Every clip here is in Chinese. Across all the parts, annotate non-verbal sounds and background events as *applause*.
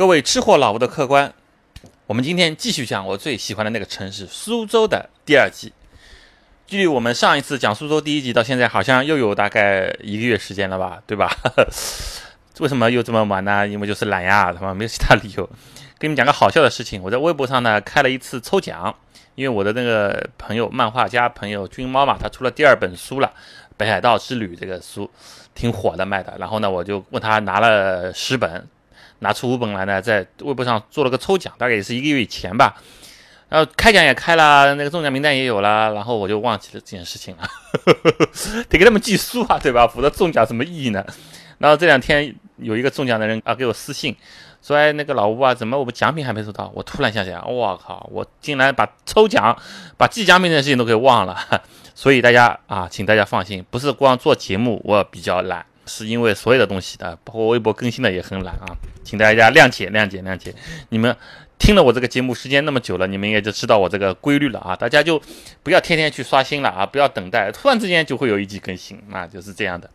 各位吃货老吴的客官，我们今天继续讲我最喜欢的那个城市苏州的第二集。距离我们上一次讲苏州第一集到现在，好像又有大概一个月时间了吧，对吧？*laughs* 为什么又这么晚呢？因为就是懒呀，他妈没有其他理由。给你们讲个好笑的事情，我在微博上呢开了一次抽奖，因为我的那个朋友漫画家朋友君猫嘛，他出了第二本书了，《北海道之旅》这个书挺火的卖的。然后呢，我就问他拿了十本。拿出五本来呢，在微博上做了个抽奖，大概也是一个月以前吧。然后开奖也开了，那个中奖名单也有了，然后我就忘记了这件事情了，*laughs* 得给他们寄书啊，对吧？否则中奖什么意义呢？然后这两天有一个中奖的人啊给我私信说：“哎，那个老吴啊，怎么我们奖品还没收到？”我突然想起来，我靠，我竟然把抽奖、把寄奖品的事情都给忘了。*laughs* 所以大家啊，请大家放心，不是光做节目我比较懒。是因为所有的东西的，包括微博更新的也很懒啊，请大家谅解谅解谅解。你们听了我这个节目时间那么久了，你们也就知道我这个规律了啊。大家就不要天天去刷新了啊，不要等待，突然之间就会有一集更新啊，就是这样的。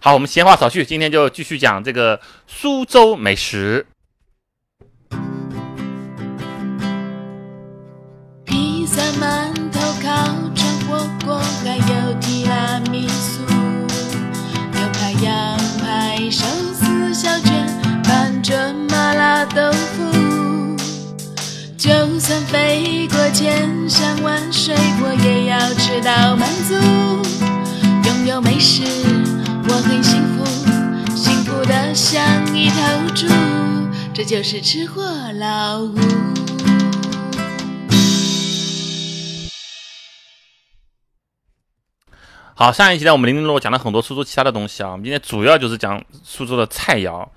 好，我们闲话少叙，今天就继续讲这个苏州美食。飞过千山万水，我也要吃到满足。拥有美食，我很幸福，幸福的像一头猪。这就是吃货老吴。好，上一集呢，我们零零落落讲了很多苏州其他的东西啊。我们今天主要就是讲苏州的菜肴。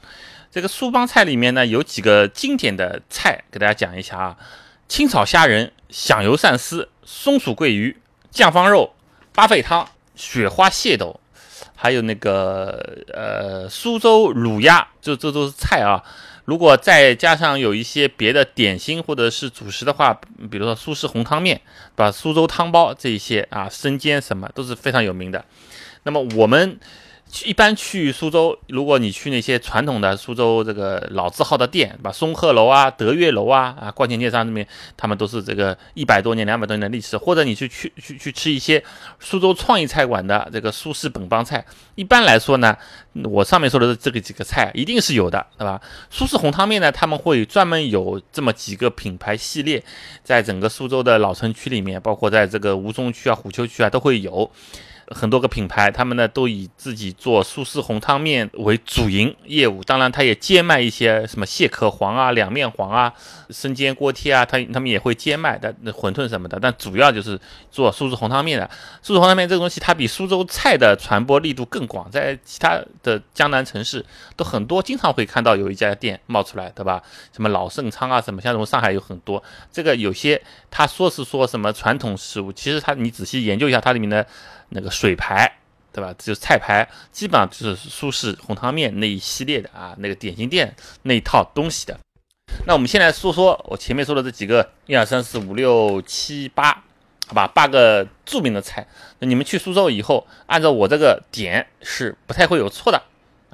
这个苏帮菜里面呢，有几个经典的菜，给大家讲一下啊：清炒虾仁、响油鳝丝、松鼠桂鱼、酱方肉、八沸汤、雪花蟹斗，还有那个呃苏州卤鸭，这这都是菜啊。如果再加上有一些别的点心或者是主食的话，比如说苏式红汤面，把苏州汤包这一些啊，生煎什么都是非常有名的。那么我们。一般去苏州，如果你去那些传统的苏州这个老字号的店，把松鹤楼啊、德悦楼啊、啊冠前街上那边，他们都是这个一百多年、两百多年的历史。或者你去去去去吃一些苏州创意菜馆的这个苏式本帮菜，一般来说呢，我上面说的这个几个菜一定是有的，对吧？苏式红汤面呢，他们会专门有这么几个品牌系列，在整个苏州的老城区里面，包括在这个吴中区啊、虎丘区啊，都会有。很多个品牌，他们呢都以自己做苏式红汤面为主营业务，当然他也兼卖一些什么蟹壳黄啊、两面黄啊、生煎锅贴啊，他他们也会兼卖的馄饨什么的，但主要就是做苏式红汤面的。苏式红汤面这个东西，它比苏州菜的传播力度更广，在其他的江南城市都很多，经常会看到有一家店冒出来，对吧？什么老盛昌啊，什么像什么上海有很多，这个有些他说是说什么传统食物，其实他你仔细研究一下它里面的。那个水牌，对吧？就是菜牌，基本上就是苏式红汤面那一系列的啊，那个点心店那一套东西的。那我们先来说说我前面说的这几个一二三四五六七八，好吧，八个著名的菜。那你们去苏州以后，按照我这个点是不太会有错的。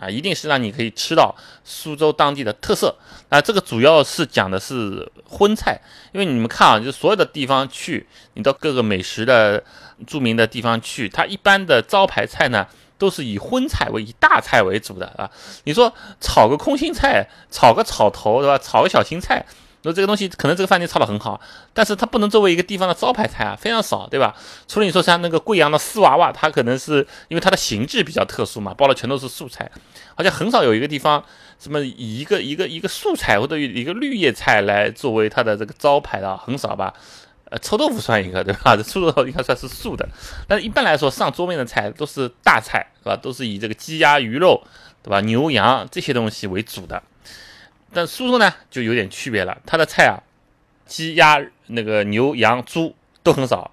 啊，一定是让你可以吃到苏州当地的特色。那这个主要是讲的是荤菜，因为你们看啊，就所有的地方去，你到各个美食的著名的地方去，它一般的招牌菜呢，都是以荤菜为以大菜为主的啊。你说炒个空心菜，炒个炒头，对吧？炒个小青菜。那这个东西可能这个饭店炒的很好，但是它不能作为一个地方的招牌菜啊，非常少，对吧？除了你说像那个贵阳的丝娃娃，它可能是因为它的形制比较特殊嘛，包的全都是素菜，好像很少有一个地方什么以一个一个一个素菜或者一个绿叶菜来作为它的这个招牌的，很少吧？呃，臭豆腐算一个，对吧？这 *laughs* 臭豆腐应该算是素的，但是一般来说上桌面的菜都是大菜，是吧？都是以这个鸡鸭鱼肉，对吧？牛羊这些东西为主的。但苏州呢就有点区别了，它的菜啊，鸡鸭那个牛羊猪都很少，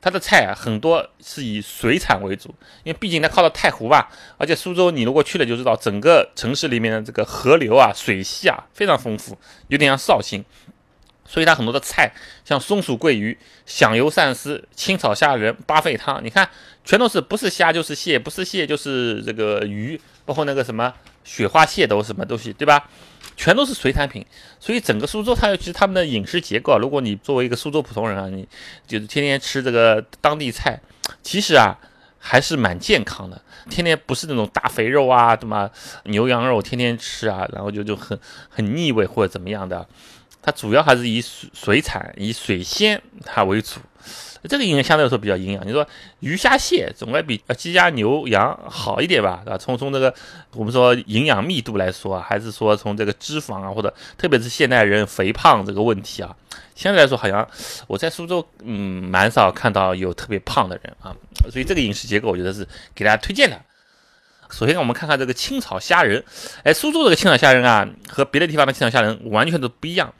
它的菜啊很多是以水产为主，因为毕竟它靠的太湖吧，而且苏州你如果去了就知道，整个城市里面的这个河流啊水系啊非常丰富，有点像绍兴，所以它很多的菜像松鼠桂鱼、响油鳝丝、清炒虾仁、八沸汤，你看全都是不是虾就是蟹，不是蟹就是这个鱼，包括那个什么雪花蟹都什么东西，对吧？全都是水产品。所以整个苏州，它其实他们的饮食结构，啊如果你作为一个苏州普通人啊，你就是天天吃这个当地菜，其实啊还是蛮健康的。天天不是那种大肥肉啊，什么牛羊肉天天吃啊，然后就就很很腻味或者怎么样的。它主要还是以水水产、以水鲜它为主。这个应该相对来说比较营养。你说鱼虾蟹总该比呃鸡鸭牛羊好一点吧？啊？从从这个我们说营养密度来说，还是说从这个脂肪啊，或者特别是现代人肥胖这个问题啊，相对来说好像我在苏州嗯蛮少看到有特别胖的人啊。所以这个饮食结构我觉得是给大家推荐的。首先我们看看这个清炒虾仁，哎，苏州这个清炒虾仁啊，和别的地方的清炒虾仁完全都不一样。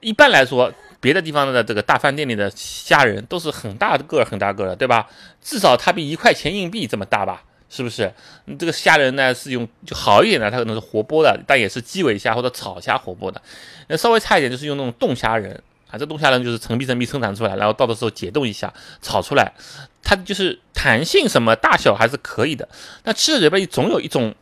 一般来说。别的地方的这个大饭店里的虾仁都是很大的个儿，很大个的，对吧？至少它比一块钱硬币这么大吧？是不是？这个虾仁呢是用就好一点的，它可能是活剥的，但也是基尾虾或者草虾活剥的。那稍微差一点就是用那种冻虾仁啊，这冻虾仁就是成批成批生产出来，然后到的时候解冻一下炒出来，它就是弹性什么大小还是可以的。那吃着嘴巴里总有一种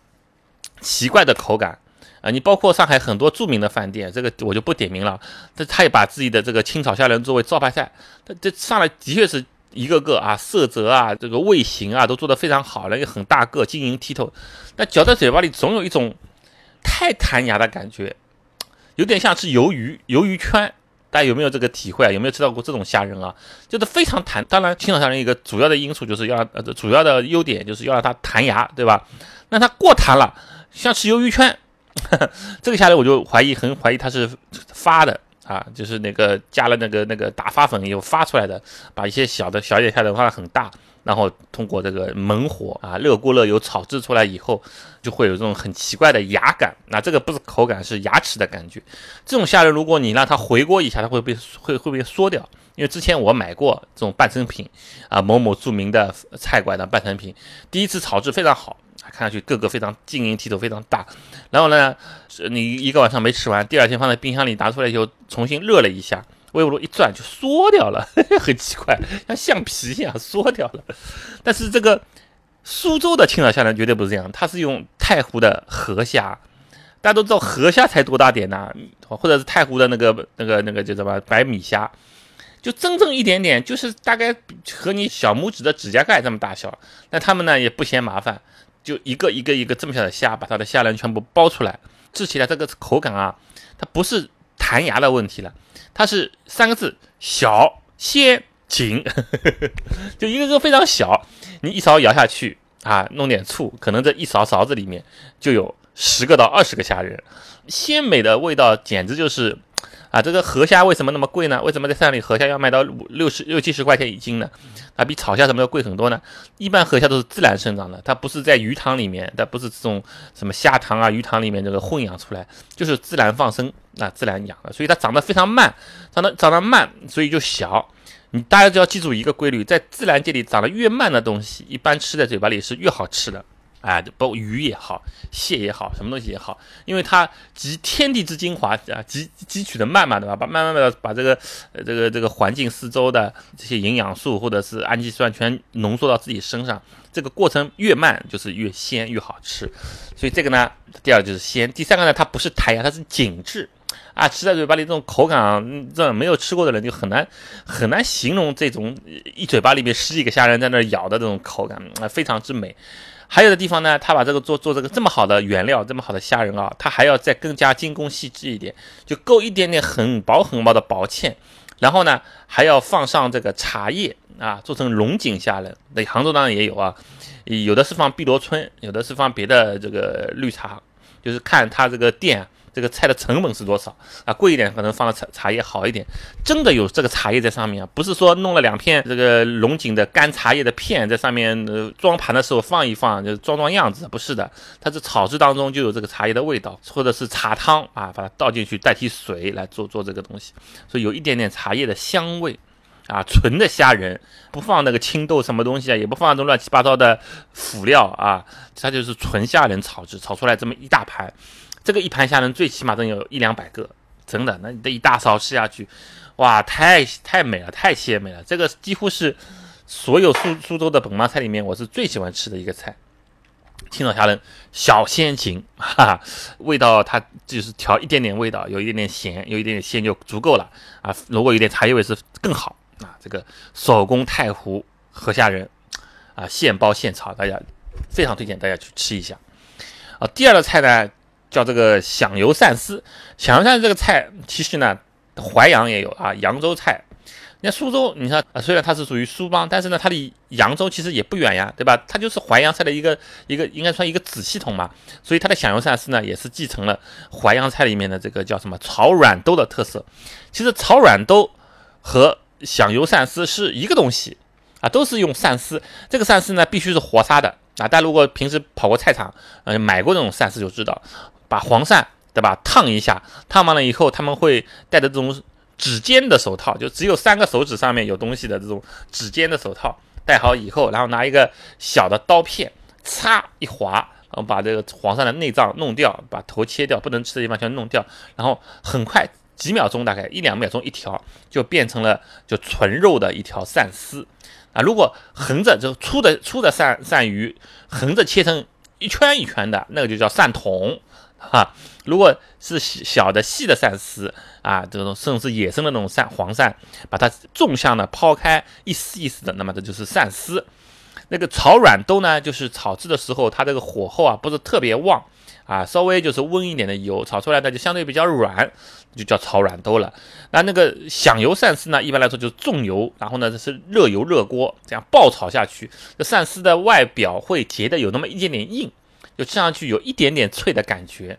奇怪的口感。啊，你包括上海很多著名的饭店，这个我就不点名了。这他也把自己的这个清炒虾仁作为招牌菜，他这上来的确是一个个啊，色泽啊，这个味型啊，都做得非常好了，也很大个，晶莹剔透。那嚼在嘴巴里总有一种太弹牙的感觉，有点像吃鱿鱼、鱿鱼圈。大家有没有这个体会啊？有没有吃到过这种虾仁啊？就是非常弹。当然，清炒虾仁一个主要的因素就是要呃，主要的优点就是要让它弹牙，对吧？那它过弹了，像吃鱿鱼圈。*laughs* 这个虾仁我就怀疑，很怀疑它是发的啊，就是那个加了那个那个打发粉以后发出来的，把一些小的小一点虾仁发的很大，然后通过这个猛火啊热锅热油炒制出来以后，就会有这种很奇怪的牙感。那这个不是口感，是牙齿的感觉。这种虾仁如果你让它回锅一下，它会被会会被缩掉。因为之前我买过这种半成品啊，某某著名的菜馆的半成品，第一次炒制非常好。看上去个个非常晶莹剔透，非常大。然后呢，你一个晚上没吃完，第二天放在冰箱里拿出来以后，重新热了一下，微波炉一转就缩掉了，*laughs* 很奇怪，像橡皮一样缩掉了。但是这个苏州的青岛虾仁绝对不是这样，它是用太湖的河虾。大家都知道河虾才多大点呐，或者是太湖的那个那个那个叫什么白米虾，就真正一点点，就是大概和你小拇指的指甲盖这么大小。那他们呢也不嫌麻烦。就一个一个一个这么小的虾，把它的虾仁全部剥出来，吃起来这个口感啊，它不是弹牙的问题了，它是三个字：小鲜紧，*laughs* 就一个个非常小，你一勺舀下去啊，弄点醋，可能这一勺勺子里面就有十个到二十个虾仁，鲜美的味道简直就是。啊，这个河虾为什么那么贵呢？为什么在山里河虾要卖到五六十六七十块钱一斤呢？啊，比草虾什么要贵很多呢？一般河虾都是自然生长的，它不是在鱼塘里面，它不是这种什么虾塘啊、鱼塘里面这个混养出来，就是自然放生啊，自然养的，所以它长得非常慢，长得长得慢，所以就小。你大家就要记住一个规律，在自然界里长得越慢的东西，一般吃在嘴巴里是越好吃的。哎，包括鱼也好，蟹也好，什么东西也好，因为它集天地之精华啊，汲汲取的慢嘛，对吧？把慢慢的把这个呃这个这个环境四周的这些营养素或者是氨基酸全浓缩到自己身上，这个过程越慢就是越鲜越好吃。所以这个呢，第二就是鲜，第三个呢，它不是弹牙，它是紧致啊，吃在嘴巴里这种口感，这没有吃过的人就很难很难形容这种一嘴巴里面十几个虾仁在那咬的这种口感啊，非常之美。还有的地方呢，他把这个做做这个这么好的原料，这么好的虾仁啊，他还要再更加精工细致一点，就够一点点很薄很薄的薄芡，然后呢还要放上这个茶叶啊，做成龙井虾仁。那杭州当然也有啊，有的是放碧螺春，有的是放别的这个绿茶，就是看他这个店。这个菜的成本是多少啊？贵一点可能放的茶茶叶好一点，真的有这个茶叶在上面啊，不是说弄了两片这个龙井的干茶叶的片在上面，呃，装盘的时候放一放，就装装样子，不是的，它是炒制当中就有这个茶叶的味道，或者是茶汤啊，把它倒进去代替水来做做这个东西，所以有一点点茶叶的香味啊，纯的虾仁，不放那个青豆什么东西啊，也不放那种乱七八糟的辅料啊，它就是纯虾仁炒制，炒出来这么一大盘。这个一盘虾仁最起码能有一两百个，真的，那你这一大勺吃下去，哇，太太美了，太鲜美了。这个几乎是所有苏苏州的本帮菜里面，我是最喜欢吃的一个菜。青草虾仁小鲜芹，哈哈，味道它就是调一点点味道，有一点点咸，有一点点鲜就足够了啊。如果有点茶叶味是更好啊。这个手工太湖河虾仁啊，现包现炒，大家非常推荐大家去吃一下啊。第二个菜呢叫这个响油鳝丝，响油鳝丝这个菜其实呢淮扬也有啊，扬州菜。那苏州，你看啊，虽然它是属于苏帮，但是呢，它离扬州其实也不远呀，对吧？它就是淮扬菜的一个一个，应该算一个子系统嘛。所以它的响油鳝丝呢，也是继承了淮扬菜里面的这个叫什么炒软兜的特色。其实炒软兜和响油鳝丝是一个东西啊，都是用鳝丝。这个鳝丝呢，必须是活杀的啊。大家如果平时跑过菜场，呃，买过这种鳝丝就知道，把黄鳝对吧，烫一下，烫完了以后，他们会带着这种。指尖的手套，就只有三个手指上面有东西的这种指尖的手套，戴好以后，然后拿一个小的刀片，擦一划，然后把这个黄鳝的内脏弄掉，把头切掉，不能吃的地方全弄掉，然后很快几秒钟，大概一两秒钟一条，就变成了就纯肉的一条鳝丝啊。如果横着就粗的粗的鳝鳝鱼，横着切成一圈一圈的，那个就叫鳝筒。哈，如果是小的细的鳝丝啊，这种甚至是野生的那种鳝黄鳝，把它纵向的抛开一丝一丝的，那么这就是鳝丝。那个炒软兜呢，就是炒制的时候，它这个火候啊不是特别旺啊，稍微就是温一点的油炒出来的，就相对比较软，就叫炒软兜了。那那个响油鳝丝呢，一般来说就是重油，然后呢这是热油热锅这样爆炒下去，这鳝丝的外表会结的有那么一点点硬。就吃上去有一点点脆的感觉，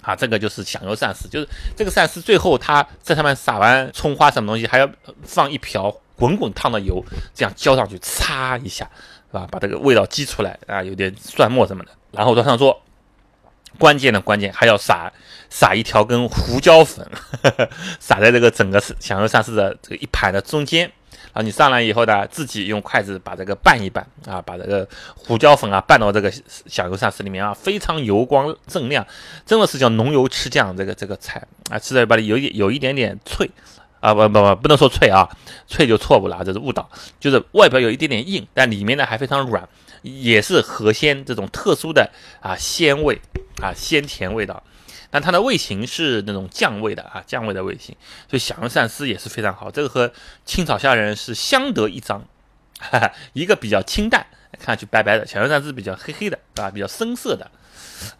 啊，这个就是响油鳝丝，就是这个鳝丝最后它在上面撒完葱花什么东西，还要放一瓢滚滚烫的油，这样浇上去，擦一下，是吧？把这个味道激出来啊，有点蒜末什么的，然后端上桌。关键的关键还要撒撒一条根胡椒粉，*laughs* 撒在这个整个响油鳝丝的这个一盘的中间。啊，你上来以后呢，自己用筷子把这个拌一拌啊，把这个胡椒粉啊拌到这个响油鳝丝里面啊，非常油光锃亮，真的是叫浓油赤酱这个这个菜啊，吃在嘴巴里有一有一点点脆啊，不不不，不能说脆啊，脆就错误了，这是误导，就是外表有一点点硬，但里面呢还非常软，也是河鲜这种特殊的啊鲜味啊鲜甜味道。但它的味型是那种酱味的啊，酱味的味型，所以响油鳝丝也是非常好。这个和清炒虾仁是相得益彰，哈哈，一个比较清淡，看上去白白的；响油鳝丝比较黑黑的，对吧？比较深色的。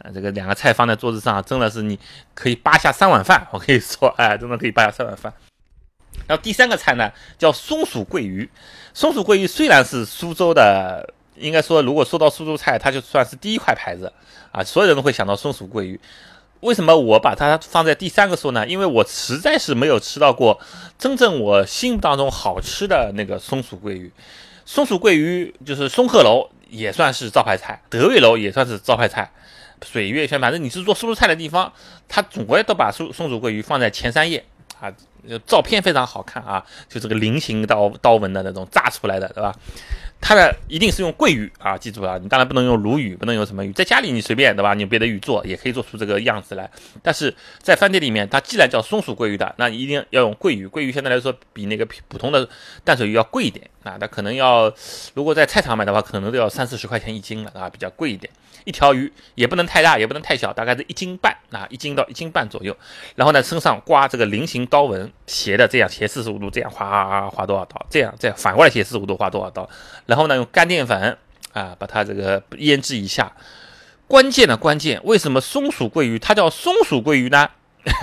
啊，这个两个菜放在桌子上，真的是你可以扒下三碗饭。我可以说，哎，真的可以扒下三碗饭。然后第三个菜呢，叫松鼠桂鱼。松鼠桂鱼虽然是苏州的，应该说如果说到苏州菜，它就算是第一块牌子啊，所有人都会想到松鼠桂鱼。为什么我把它放在第三个说呢？因为我实在是没有吃到过真正我心目当中好吃的那个松鼠桂鱼。松鼠桂鱼就是松鹤楼也算是招牌菜，德味楼也算是招牌菜，水月轩反正你是做苏州菜的地方，它总归都把松松鼠桂鱼放在前三页啊。照片非常好看啊，就这个菱形刀刀纹的那种炸出来的，对吧？它的一定是用桂鱼啊，记住了，你当然不能用鲈鱼，不能用什么鱼，在家里你随便对吧？你别的鱼做也可以做出这个样子来。但是在饭店里面，它既然叫松鼠桂鱼的，那你一定要用桂鱼。桂鱼相对来说比那个普通的淡水鱼要贵一点啊，它可能要如果在菜场买的话，可能都要三四十块钱一斤了啊，比较贵一点。一条鱼也不能太大，也不能太小，大概是一斤半啊，一斤到一斤半左右。然后呢，身上刮这个菱形刀纹，斜的这样斜四十五度，这样划划多少刀？这样这样反过来斜四十五度划多少刀？然后呢，用干淀粉啊，把它这个腌制一下。关键的关键，为什么松鼠桂鱼它叫松鼠桂鱼呢？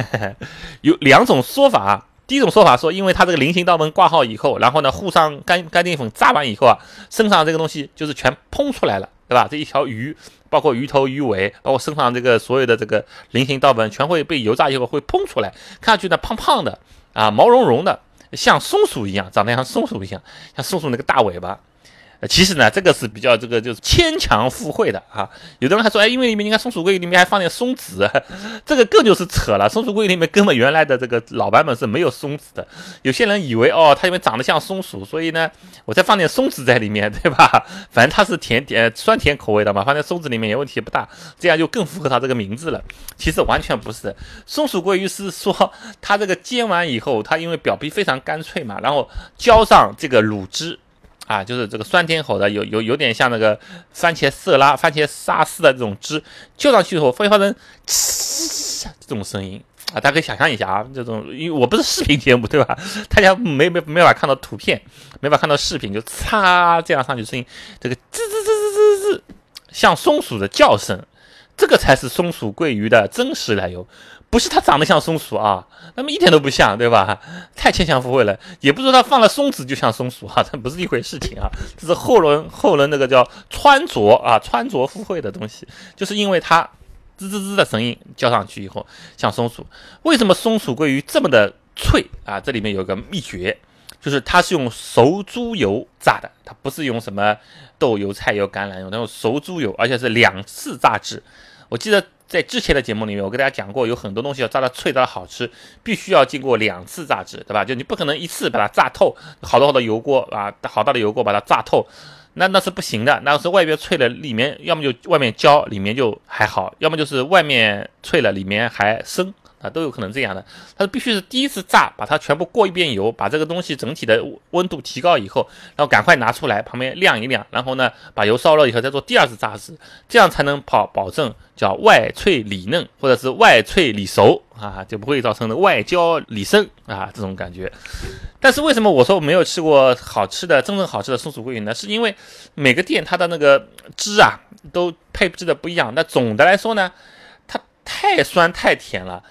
*laughs* 有两种说法啊。第一种说法说，因为它这个菱形刀纹挂好以后，然后呢，糊上干干淀粉炸完以后啊，身上这个东西就是全蓬出来了，对吧？这一条鱼，包括鱼头、鱼尾，包括身上这个所有的这个菱形刀纹，全会被油炸以后会蓬出来，看上去呢胖胖的啊，毛茸茸的，像松鼠一样，长得像松鼠一样，像松鼠那个大尾巴。其实呢，这个是比较这个就是牵强附会的啊。有的人还说，哎，因为里面你看松鼠桂鱼里面还放点松子，*laughs* 这个更就是扯了。松鼠桂鱼里面根本原来的这个老版本是没有松子的。有些人以为哦，它因为长得像松鼠，所以呢，我再放点松子在里面，对吧？反正它是甜甜酸甜口味的嘛，放在松子里面也问题不大，这样就更符合它这个名字了。其实完全不是，松鼠桂鱼是说它这个煎完以后，它因为表皮非常干脆嘛，然后浇上这个卤汁。啊，就是这个酸甜口的，有有有点像那个番茄色拉、番茄沙司的这种汁，就上去以后会发生这种声音啊，大家可以想象一下啊，这种因为我不是视频节目对吧？大家没没没法看到图片，没法看到视频，就嚓这样上去声音，这个吱吱吱吱吱吱，像松鼠的叫声，这个才是松鼠桂鱼的真实来由。不是它长得像松鼠啊，那么一点都不像，对吧？太牵强附会了。也不是说它放了松子就像松鼠啊，这不是一回事情啊。这是后人后人那个叫穿着啊，穿着附会的东西，就是因为它吱吱吱的声音叫上去以后像松鼠。为什么松鼠桂鱼这么的脆啊？这里面有个秘诀，就是它是用熟猪油炸的，它不是用什么豆油、菜油、橄榄油，它用熟猪油，而且是两次炸制。我记得。在之前的节目里面，我跟大家讲过，有很多东西要炸的脆、炸的好吃，必须要经过两次炸制，对吧？就你不可能一次把它炸透，好多好多油锅啊，好大的油锅把它炸透，那那是不行的。那是外边脆了，里面要么就外面焦，里面就还好；要么就是外面脆了，里面还生。啊，都有可能这样的，它必须是第一次炸，把它全部过一遍油，把这个东西整体的温度提高以后，然后赶快拿出来，旁边晾一晾，然后呢，把油烧了以后再做第二次炸制，这样才能保保证叫外脆里嫩，或者是外脆里熟啊，就不会造成的外焦里生啊这种感觉。但是为什么我说我没有吃过好吃的真正好吃的松鼠桂鱼呢？是因为每个店它的那个汁啊都配置的不一样。那总的来说呢，它太酸太甜了。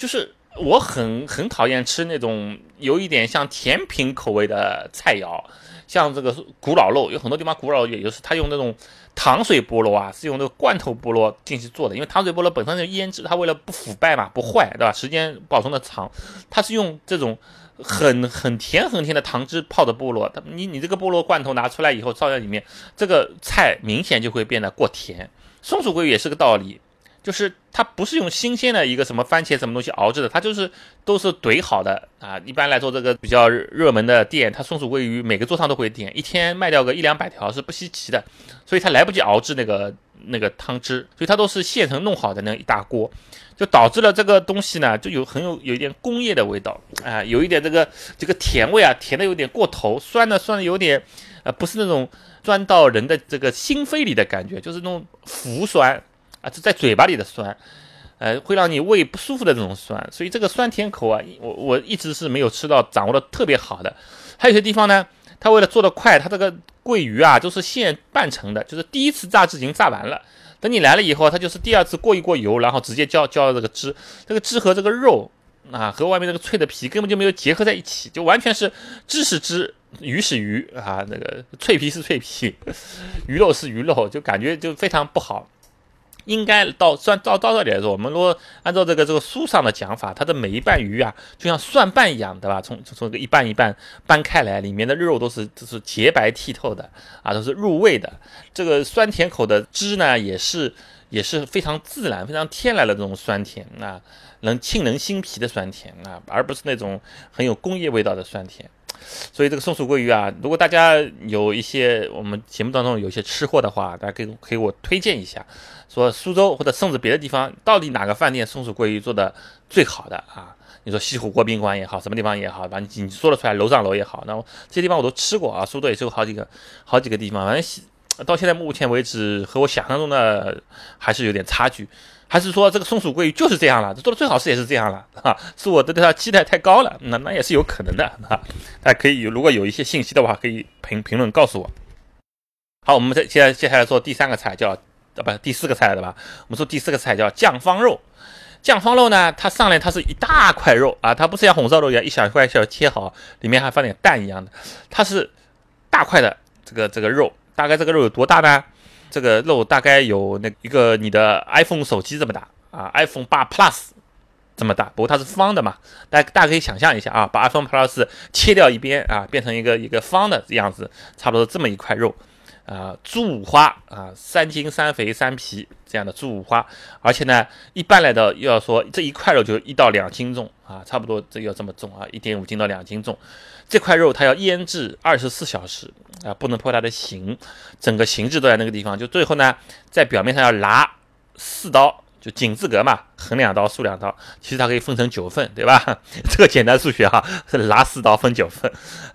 就是我很很讨厌吃那种有一点像甜品口味的菜肴，像这个古老肉，有很多地方古老肉也就是他用那种糖水菠萝啊，是用那个罐头菠萝进去做的，因为糖水菠萝本身就腌制，它为了不腐败嘛，不坏，对吧？时间保存的长，它是用这种很很甜很甜的糖汁泡的菠萝，它你你这个菠萝罐头拿出来以后放在里面，这个菜明显就会变得过甜。松鼠桂鱼也是个道理。就是它不是用新鲜的一个什么番茄什么东西熬制的，它就是都是怼好的啊。一般来说，这个比较热门的店，它松鼠桂鱼每个桌上都会点，一天卖掉个一两百条是不稀奇的。所以它来不及熬制那个那个汤汁，所以它都是现成弄好的那一大锅，就导致了这个东西呢，就有很有有一点工业的味道啊，有一点这个这个甜味啊，甜的有点过头，酸的酸的有点，呃，不是那种钻到人的这个心扉里的感觉，就是那种腐酸。啊，这在嘴巴里的酸，呃，会让你胃不舒服的这种酸，所以这个酸甜口啊，我我一直是没有吃到掌握的特别好的。还有些地方呢，它为了做的快，它这个桂鱼啊都是现半成的，就是第一次炸制已经炸完了，等你来了以后，它就是第二次过一过油，然后直接浇浇这个汁，这个汁和这个肉啊和外面这个脆的皮根本就没有结合在一起，就完全是汁是汁，鱼是鱼啊，那个脆皮是脆皮，鱼肉是鱼肉，就感觉就非常不好。应该到算到到这里来说，我们如果按照这个这个书上的讲法，它的每一瓣鱼啊，就像蒜瓣一样，对吧？从从这个一半一半掰开来，里面的肉都是都是洁白剔透的啊，都是入味的。这个酸甜口的汁呢，也是也是非常自然、非常天然的这种酸甜啊，能沁人心脾的酸甜啊，而不是那种很有工业味道的酸甜。所以这个松鼠桂鱼啊，如果大家有一些我们节目当中有一些吃货的话，大家可以给我推荐一下，说苏州或者甚至别的地方，到底哪个饭店松鼠桂鱼做的最好的啊？你说西湖国宾馆也好，什么地方也好，反正你说得出来，楼上楼也好，那我这些地方我都吃过啊，苏州也是有好几个好几个地方，反正到现在目前为止和我想象中的还是有点差距。还是说这个松鼠桂鱼就是这样了，做的最好是也是这样了啊？是我的对它期待太高了，那那也是有可能的啊。大家可以有如果有一些信息的话，可以评评论告诉我。好，我们再接接下来做第三个菜，叫呃不第四个菜对吧？我们说第四个菜叫酱方肉。酱方肉呢，它上来它是一大块肉啊，它不是像红烧肉一样一小块一小块切好，里面还放点蛋一样的，它是大块的这个这个肉，大概这个肉有多大呢？这个肉大概有那一个你的 iPhone 手机这么大啊，iPhone 八 Plus 这么大，不过它是方的嘛，大大家可以想象一下啊，把 iPhone Plus 切掉一边啊，变成一个一个方的样子，差不多这么一块肉啊，猪五花啊，三筋三肥三皮这样的猪五花，而且呢，一般来的又要说这一块肉就一到两斤重啊，差不多这要这么重啊，一点五斤到两斤重。这块肉它要腌制二十四小时啊，不能破它的形，整个形制都在那个地方。就最后呢，在表面上要拿四刀，就井字格嘛，横两刀，竖两刀。其实它可以分成九份，对吧？*laughs* 这个简单数学哈，是拿四刀分九份，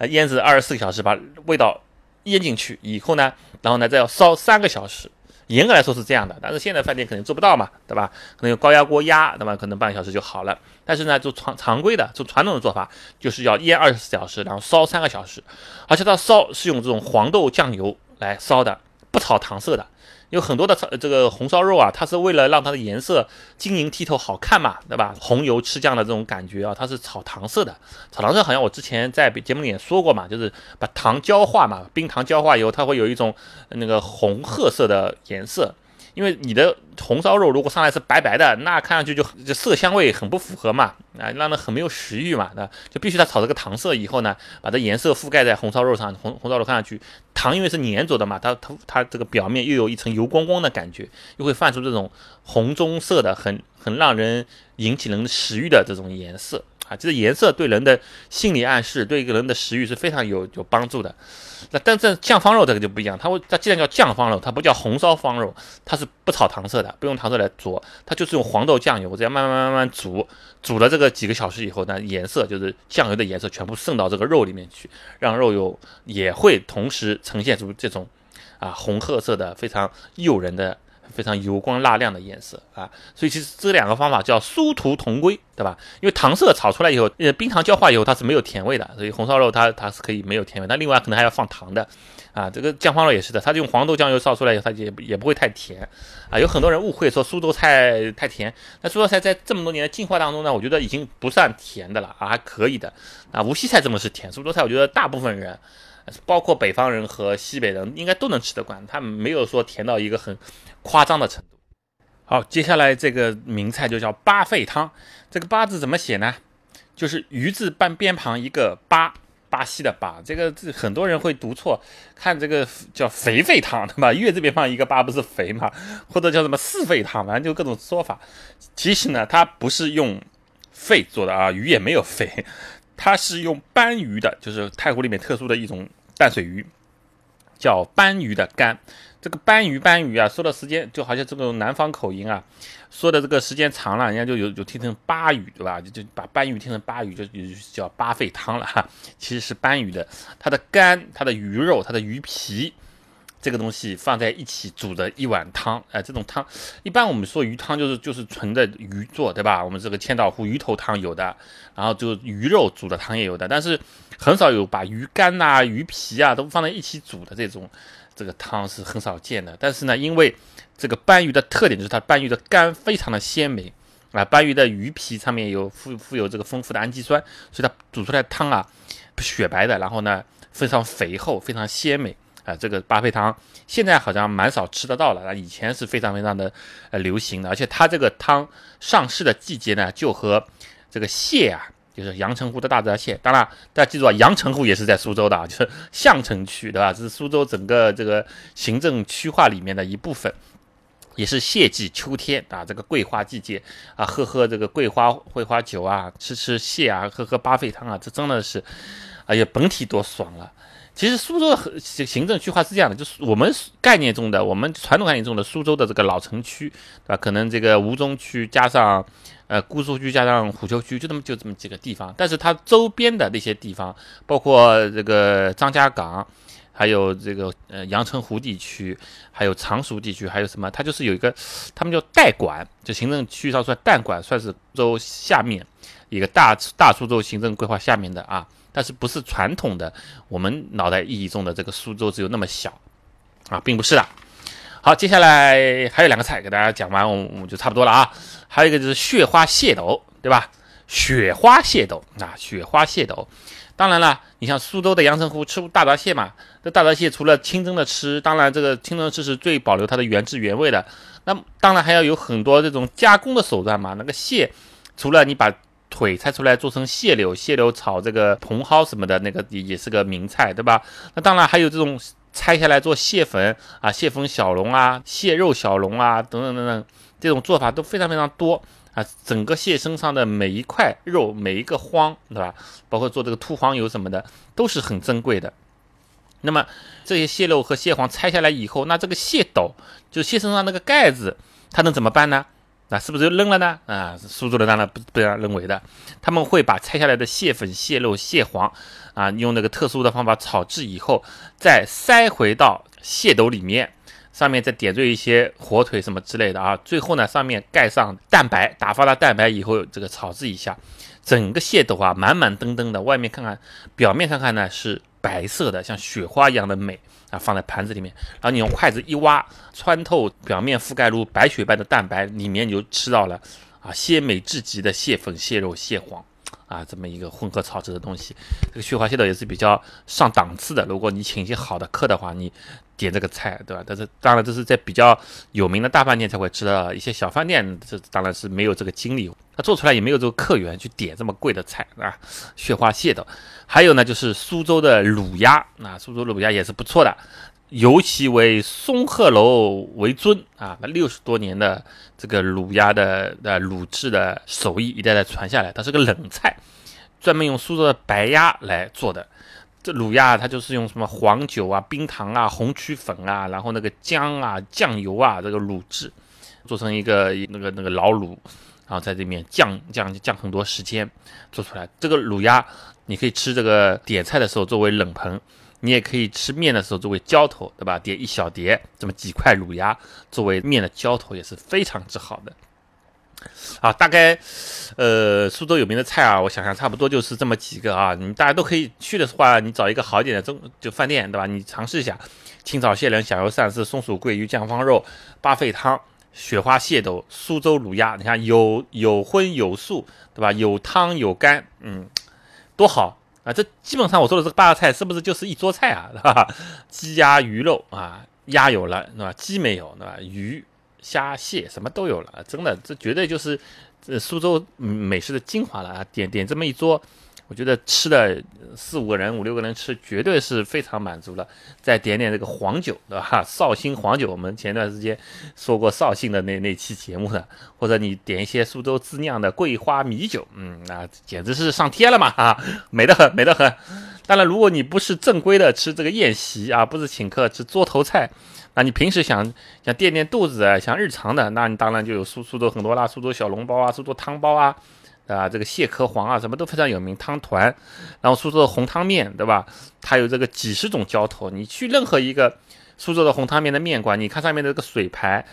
腌制二十四个小时，把味道腌进去以后呢，然后呢再要烧三个小时。严格来说是这样的，但是现在饭店肯定做不到嘛，对吧？可能用高压锅压，那么可能半个小时就好了。但是呢，就常常规的，就传统的做法，就是要腌二十四小时，然后烧三个小时，而且它烧是用这种黄豆酱油来烧的，不炒糖色的。有很多的这个红烧肉啊，它是为了让它的颜色晶莹剔透、好看嘛，对吧？红油赤酱的这种感觉啊，它是炒糖色的。炒糖色好像我之前在节目里也说过嘛，就是把糖焦化嘛，冰糖焦化以后，它会有一种那个红褐色的颜色。因为你的红烧肉如果上来是白白的，那看上去就就色香味很不符合嘛，啊，让人很没有食欲嘛，那就必须它炒这个糖色以后呢，把这颜色覆盖在红烧肉上，红红烧肉看上去糖因为是粘着的嘛，它它它这个表面又有一层油光光的感觉，又会泛出这种红棕色的，很很让人引起人食欲的这种颜色。啊，其实颜色对人的心理暗示，对一个人的食欲是非常有有帮助的。那但这酱方肉这个就不一样，它会它既然叫酱方肉，它不叫红烧方肉，它是不炒糖色的，不用糖色来做，它就是用黄豆酱油这样慢慢慢慢慢煮，煮了这个几个小时以后呢，颜色就是酱油的颜色全部渗到这个肉里面去，让肉有也会同时呈现出这种啊红褐色的非常诱人的。非常油光辣亮的颜色啊，所以其实这两个方法叫殊途同归，对吧？因为糖色炒出来以后，呃，冰糖焦化以后它是没有甜味的，所以红烧肉它它是可以没有甜味，但另外可能还要放糖的啊。这个酱方肉也是的，它用黄豆酱油烧出来以后，它也也不会太甜啊。有很多人误会说苏州菜太甜，那苏州菜在这么多年的进化当中呢，我觉得已经不算甜的了啊，还可以的啊。无锡菜这么是甜，苏州菜我觉得大部分人。包括北方人和西北人应该都能吃得惯，它没有说甜到一个很夸张的程度。好，接下来这个名菜就叫八沸汤。这个八字怎么写呢？就是鱼字半边旁一个八，巴西的巴。这个字很多人会读错，看这个叫肥沸汤，对吧？月字边旁一个巴不是肥嘛？或者叫什么四沸汤，反正就各种说法。其实呢，它不是用沸做的啊，鱼也没有沸。它是用斑鱼的，就是太湖里面特殊的一种淡水鱼，叫斑鱼的肝。这个斑鱼斑鱼啊，说的时间就好像这种南方口音啊，说的这个时间长了，人家就有有听成巴鱼，对吧？就就把斑鱼听成巴鱼，就就叫巴沸汤了哈。其实是斑鱼的，它的肝、它的鱼肉、它的鱼皮。这个东西放在一起煮的一碗汤，哎，这种汤一般我们说鱼汤就是就是纯的鱼做，对吧？我们这个千岛湖鱼头汤有的，然后就鱼肉煮的汤也有的，但是很少有把鱼肝呐、鱼皮啊都放在一起煮的这种，这个汤是很少见的。但是呢，因为这个斑鱼的特点就是它斑鱼的肝非常的鲜美啊，斑鱼的鱼皮上面有富富有这个丰富的氨基酸，所以它煮出来汤啊雪白的，然后呢非常肥厚，非常鲜美。啊，这个八沸汤现在好像蛮少吃得到了，那以前是非常非常的呃流行的，而且它这个汤上市的季节呢，就和这个蟹啊，就是阳澄湖的大闸蟹。当然，大家记住啊，阳澄湖也是在苏州的啊，就是相城区，对吧？这是苏州整个这个行政区划里面的一部分，也是蟹季秋天啊，这个桂花季节啊，喝喝这个桂花桂花酒啊，吃吃蟹啊，喝喝八沸汤啊，这真的是，哎呀，本体多爽了。其实苏州的行行政区划是这样的，就是我们概念中的，我们传统概念中的苏州的这个老城区，对吧？可能这个吴中区加上，呃，姑苏区加上虎丘区，就这么就这么几个地方。但是它周边的那些地方，包括这个张家港，还有这个呃阳澄湖地区，还有常熟地区，还有什么？它就是有一个，他们叫代管，就行政区域上算代管，算是苏州下面一个大大苏州行政规划下面的啊。但是不是传统的我们脑袋意义中的这个苏州只有那么小啊，并不是的。好，接下来还有两个菜给大家讲完，我我们就差不多了啊。还有一个就是雪花蟹斗，对吧？雪花蟹斗啊，雪花蟹斗。当然了，你像苏州的阳澄湖吃大闸蟹嘛，这大闸蟹除了清蒸的吃，当然这个清蒸吃是最保留它的原汁原味的。那当然还要有很多这种加工的手段嘛。那个蟹，除了你把腿拆出来做成蟹柳，蟹柳炒这个茼蒿什么的，那个也也是个名菜，对吧？那当然还有这种拆下来做蟹粉啊，蟹粉小龙啊，蟹肉小龙啊，等等等等，这种做法都非常非常多啊。整个蟹身上的每一块肉，每一个荒，对吧？包括做这个秃黄油什么的，都是很珍贵的。那么这些蟹肉和蟹黄拆下来以后，那这个蟹斗，就蟹身上那个盖子，它能怎么办呢？那是不是就扔了呢？啊，苏州人当然不不这样认为的，他们会把拆下来的蟹粉、蟹肉、蟹黄啊，用那个特殊的方法炒制以后，再塞回到蟹斗里面，上面再点缀一些火腿什么之类的啊，最后呢，上面盖上蛋白，打发了蛋白以后，这个炒制一下，整个蟹斗啊满满登登的，外面看看，表面上看呢是白色的，像雪花一样的美。啊，放在盘子里面，然后你用筷子一挖，穿透表面覆盖如白雪般的蛋白，里面你就吃到了啊鲜美至极的蟹粉、蟹肉、蟹黄啊，这么一个混合炒制的东西。这个雪花蟹斗也是比较上档次的，如果你请一些好的客的话，你点这个菜，对吧？但是当然这是在比较有名的大饭店才会吃到，一些小饭店这当然是没有这个精力，他做出来也没有这个客源去点这么贵的菜啊。雪花蟹的。还有呢，就是苏州的卤鸭，那苏州卤鸭也是不错的，尤其为松鹤楼为尊啊。那六十多年的这个卤鸭的呃卤制的手艺一代代传下来，它是个冷菜，专门用苏州的白鸭来做的。这卤鸭它就是用什么黄酒啊、冰糖啊、红曲粉啊，然后那个姜啊、酱油啊这个卤制，做成一个那个那个老卤，然后在这里面降降降很多时间做出来这个卤鸭。你可以吃这个点菜的时候作为冷盆，你也可以吃面的时候作为浇头，对吧？点一小碟这么几块卤鸭作为面的浇头也是非常之好的。啊，大概呃苏州有名的菜啊，我想想差不多就是这么几个啊。你大家都可以去的话，你找一个好点的中就饭店，对吧？你尝试一下清炒蟹仁、响油鳝丝、松鼠桂鱼、酱方肉、八沸汤、雪花蟹斗、苏州卤鸭。你看有有荤有素，对吧？有汤有干，嗯。多好啊！这基本上我说的这个八个菜是不是就是一桌菜啊？*laughs* 是吧？鸡鸭鱼肉啊，鸭有了，是吧？鸡没有，对吧？鱼、虾、蟹什么都有了，真的，这绝对就是这苏州美食的精华了啊！点点这么一桌。我觉得吃的四五个人、五六个人吃，绝对是非常满足了。再点点这个黄酒，对吧？绍兴黄酒，我们前段时间说过绍兴的那那期节目的，或者你点一些苏州自酿的桂花米酒，嗯，那简直是上天了嘛！哈，美得很，美得很。当然，如果你不是正规的吃这个宴席啊，不是请客吃桌头菜，那你平时想想垫垫肚子啊，想日常的，那你当然就有苏苏州很多啦，苏州小笼包啊，苏州汤包啊。啊，这个蟹壳黄啊，什么都非常有名。汤团，然后苏州的红汤面，对吧？它有这个几十种浇头。你去任何一个苏州的红汤面的面馆，你看上面的这个水牌，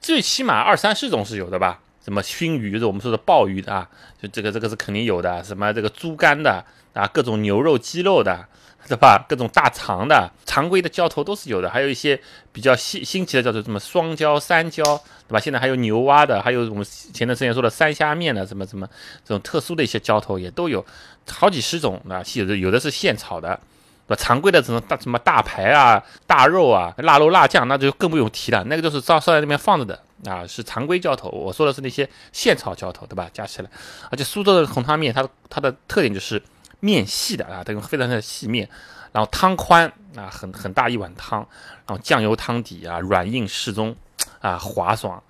最起码二三十种是有的吧？什么熏鱼，就是我们说的鲍鱼的啊，就这个这个是肯定有的。什么这个猪肝的啊，各种牛肉、鸡肉的。对吧？各种大肠的、常规的浇头都是有的，还有一些比较新新奇的叫做，什么双椒、三椒，对吧？现在还有牛蛙的，还有我们前段时间说的三虾面的，什么什么这种特殊的一些浇头也都有，好几十种啊，有的有的是现炒的，对吧？常规的这种大什么大排啊、大肉啊、腊肉、辣酱，那就更不用提了，那个都是照烧在那边放着的啊，是常规浇头。我说的是那些现炒浇头，对吧？加起来，而且苏州的红汤面，它它的特点就是。面细的啊，它用非常的细面，然后汤宽啊，很很大一碗汤，然后酱油汤底啊，软硬适中啊，滑爽。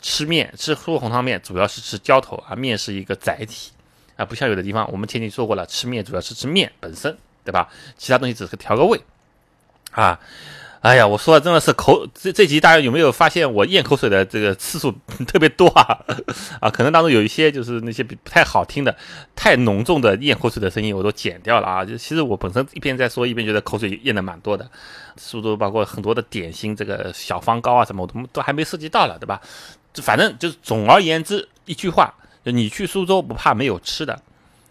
吃面吃苏红汤面主要是吃浇头啊，面是一个载体啊，不像有的地方我们前期说过了，吃面主要是吃面本身，对吧？其他东西只是调个味啊。哎呀，我说的真的是口这这集大家有没有发现我咽口水的这个次数 *laughs* 特别多啊？啊，可能当中有一些就是那些不太好听的、太浓重的咽口水的声音我都剪掉了啊。就其实我本身一边在说一边觉得口水咽的蛮多的。苏州包括很多的点心，这个小方糕啊什么，我都都还没涉及到了，对吧？反正就是总而言之一句话，就你去苏州不怕没有吃的。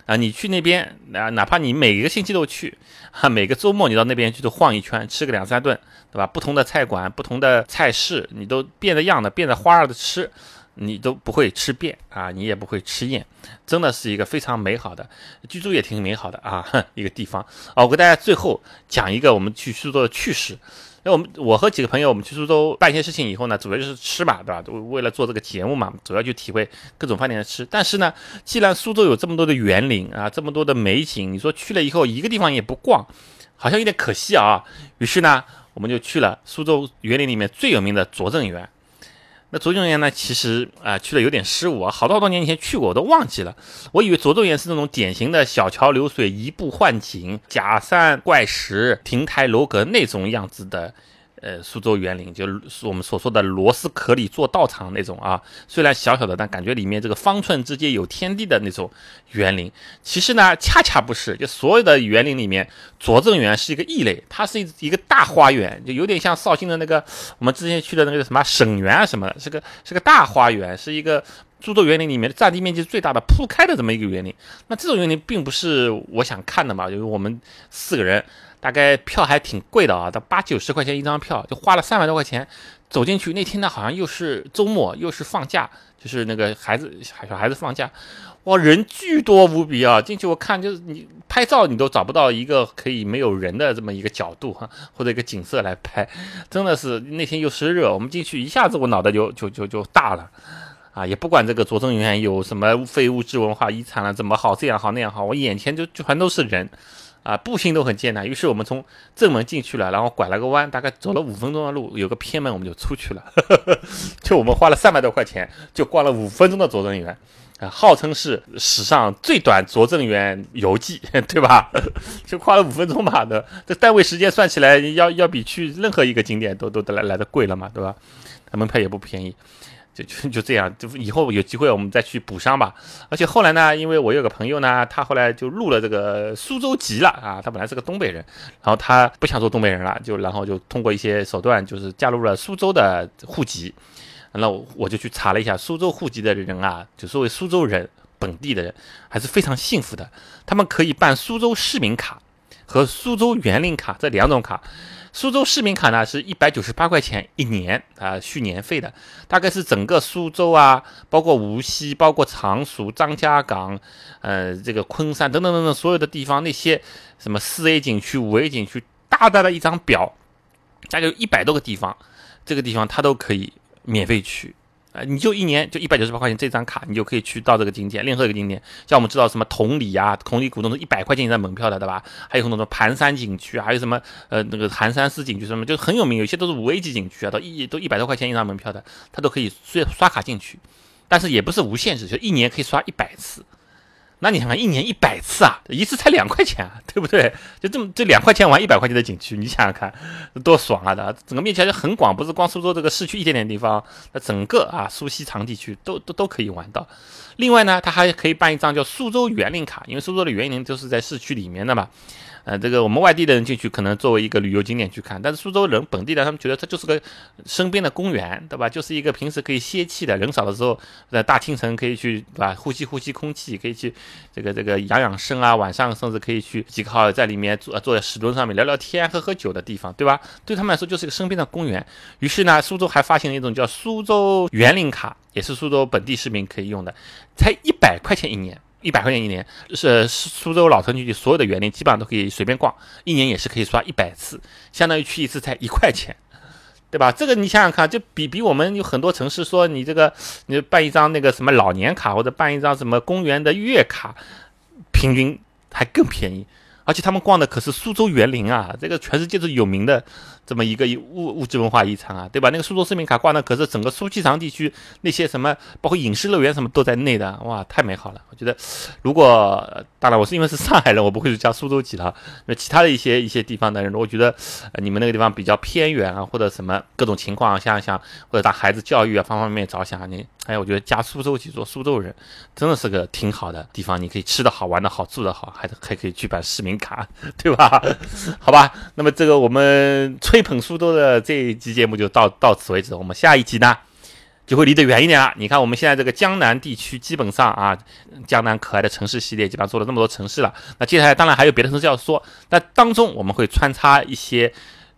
啊，你去那边啊，哪怕你每个星期都去，哈，每个周末你到那边去都晃一圈，吃个两三顿，对吧？不同的菜馆，不同的菜式，你都变着样的、变着花样的吃，你都不会吃遍啊，你也不会吃厌，真的是一个非常美好的居住也挺美好的啊，一个地方啊。我给大家最后讲一个我们去苏州的趣事。那我们我和几个朋友，我们去苏州办一些事情以后呢，主要就是吃嘛，对吧？为了做这个节目嘛，主要就体会各种饭店的吃。但是呢，既然苏州有这么多的园林啊，这么多的美景，你说去了以后一个地方也不逛，好像有点可惜啊。于是呢，我们就去了苏州园林里面最有名的拙政园。那拙政园呢，其实啊去的有点失误啊，好多好多年前去过，我都忘记了。我以为拙政园是那种典型的小桥流水、移步换景、假山怪石、亭台楼阁那种样子的呃，苏州园林，就是我们所说的螺丝壳里做道场那种啊。虽然小小的，但感觉里面这个方寸之间有天地的那种园林。其实呢，恰恰不是，就所有的园林里面，拙政园是一个异类，它是一个大花园，就有点像绍兴的那个我们之前去的那个什么省园啊什么的，是个是个大花园，是一个。苏州园林里面的占地面积最大的铺开的这么一个园林，那这种园林并不是我想看的嘛，就是我们四个人，大概票还挺贵的啊，到八九十块钱一张票，就花了三百多块钱走进去。那天呢，好像又是周末，又是放假，就是那个孩子小孩子放假，哇，人巨多无比啊！进去我看，就是你拍照你都找不到一个可以没有人的这么一个角度哈，或者一个景色来拍，真的是那天又是热，我们进去一下子我脑袋就就就就大了。啊，也不管这个拙政园有什么非物质文化遗产了，怎么好这样好那样好，我眼前就全都是人，啊，步行都很艰难。于是我们从正门进去了，然后拐了个弯，大概走了五分钟的路，有个偏门我们就出去了。*laughs* 就我们花了三百多块钱，就逛了五分钟的拙政园，啊，号称是史上最短拙政园游记，*laughs* 对吧？就花了五分钟吧的，这单位时间算起来，要要比去任何一个景点都都来来的贵了嘛，对吧？门票也不便宜。就 *laughs* 就就这样，就以后有机会我们再去补上吧。而且后来呢，因为我有个朋友呢，他后来就入了这个苏州籍了啊。他本来是个东北人，然后他不想做东北人了，就然后就通过一些手段，就是加入了苏州的户籍。那我我就去查了一下，苏州户籍的人啊，就作为苏州人本地的人，还是非常幸福的。他们可以办苏州市民卡和苏州园林卡这两种卡。苏州市民卡呢是一百九十八块钱一年啊，续年费的，大概是整个苏州啊，包括无锡、包括常熟、张家港，呃，这个昆山等等等等所有的地方，那些什么四 A 景区、五 A 景区，大大的一张表，大概有一百多个地方，这个地方它都可以免费去。呃，你就一年就一百九十八块钱这张卡，你就可以去到这个景点，任何一个景点。像我们知道什么同里啊，同里古洞是一百块钱一张门票的，对吧？还有很多的盘山景区，还有什么呃那个寒山寺景区什么，就很有名。有些都是五 A 级景区啊，都一都一百多块钱一张门票的，它都可以刷刷卡进去，但是也不是无限制，就一年可以刷一百次。那你想看一年一百次啊，一次才两块钱啊，*laughs* 对不对？就这么这两块钱玩一百块钱的景区，你想想看，多爽啊的！整个面积还是很广，不是光苏州这个市区一点点地方，那整个啊苏锡常地区都都都可以玩到。另外呢，它还可以办一张叫苏州园林卡，因为苏州的园林就是在市区里面的嘛。呃，这个我们外地的人进去可能作为一个旅游景点去看，但是苏州人本地的他们觉得它就是个身边的公园，对吧？就是一个平时可以歇气的，人少的时候在大清晨可以去，对吧？呼吸呼吸空气，可以去这个这个养养生啊。晚上甚至可以去几个好友在里面坐坐在石墩上面聊聊天、喝喝酒的地方，对吧？对他们来说就是一个身边的公园。于是呢，苏州还发行了一种叫苏州园林卡，也是苏州本地市民可以用的，才一百块钱一年。一百块钱一年，是苏州老城区所有的园林基本上都可以随便逛，一年也是可以刷一百次，相当于去一次才一块钱，对吧？这个你想想看，就比比我们有很多城市说你这个你办一张那个什么老年卡或者办一张什么公园的月卡，平均还更便宜，而且他们逛的可是苏州园林啊，这个全世界都有名的。这么一个物物质文化遗产啊，对吧？那个苏州市民卡挂那可是整个苏锡常地区那些什么，包括影视乐园什么都在内的，哇，太美好了！我觉得，如果当然我是因为是上海人，我不会去加苏州籍的。那其他的一些一些地方的人，我觉得你们那个地方比较偏远啊，或者什么各种情况，想想或者打孩子教育啊方方面面着想，你哎，我觉得加苏州籍做苏州人真的是个挺好的地方，你可以吃的好，玩的好，住的好，还还可以去办市民卡，*laughs* 对吧？*laughs* 好吧，那么这个我们。吹捧苏州的这一期节目就到到此为止，我们下一集呢就会离得远一点了。你看我们现在这个江南地区基本上啊，江南可爱的城市系列基本上做了那么多城市了，那接下来当然还有别的城市要说，那当中我们会穿插一些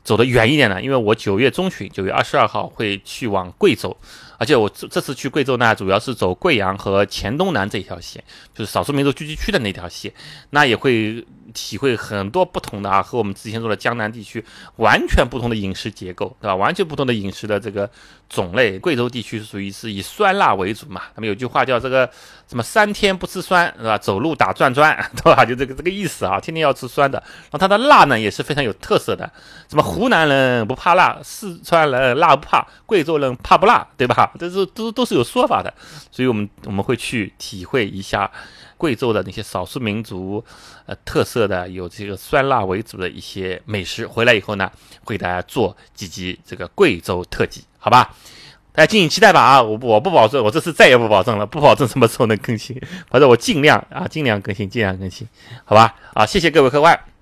走得远一点的，因为我九月中旬，九月二十二号会去往贵州。而且我这这次去贵州呢，主要是走贵阳和黔东南这一条线，就是少数民族聚集区的那条线，那也会体会很多不同的啊，和我们之前说的江南地区完全不同的饮食结构，对吧？完全不同的饮食的这个种类。贵州地区属于是以酸辣为主嘛，他们有句话叫这个什么三天不吃酸，是吧？走路打转转，*laughs* 对吧？就这个这个意思啊，天天要吃酸的。然后它的辣呢也是非常有特色的，什么湖南人不怕辣，四川人辣不怕，贵州人怕不辣，对吧？这是都都是有说法的，所以我们我们会去体会一下贵州的那些少数民族呃特色的，有这个酸辣为主的一些美食。回来以后呢，会给大家做几集这个贵州特辑，好吧？大家敬请期待吧啊！我我不保证，我这次再也不保证了，不保证什么时候能更新，反正我尽量啊，尽量更新，尽量更新，好吧？啊，谢谢各位客官。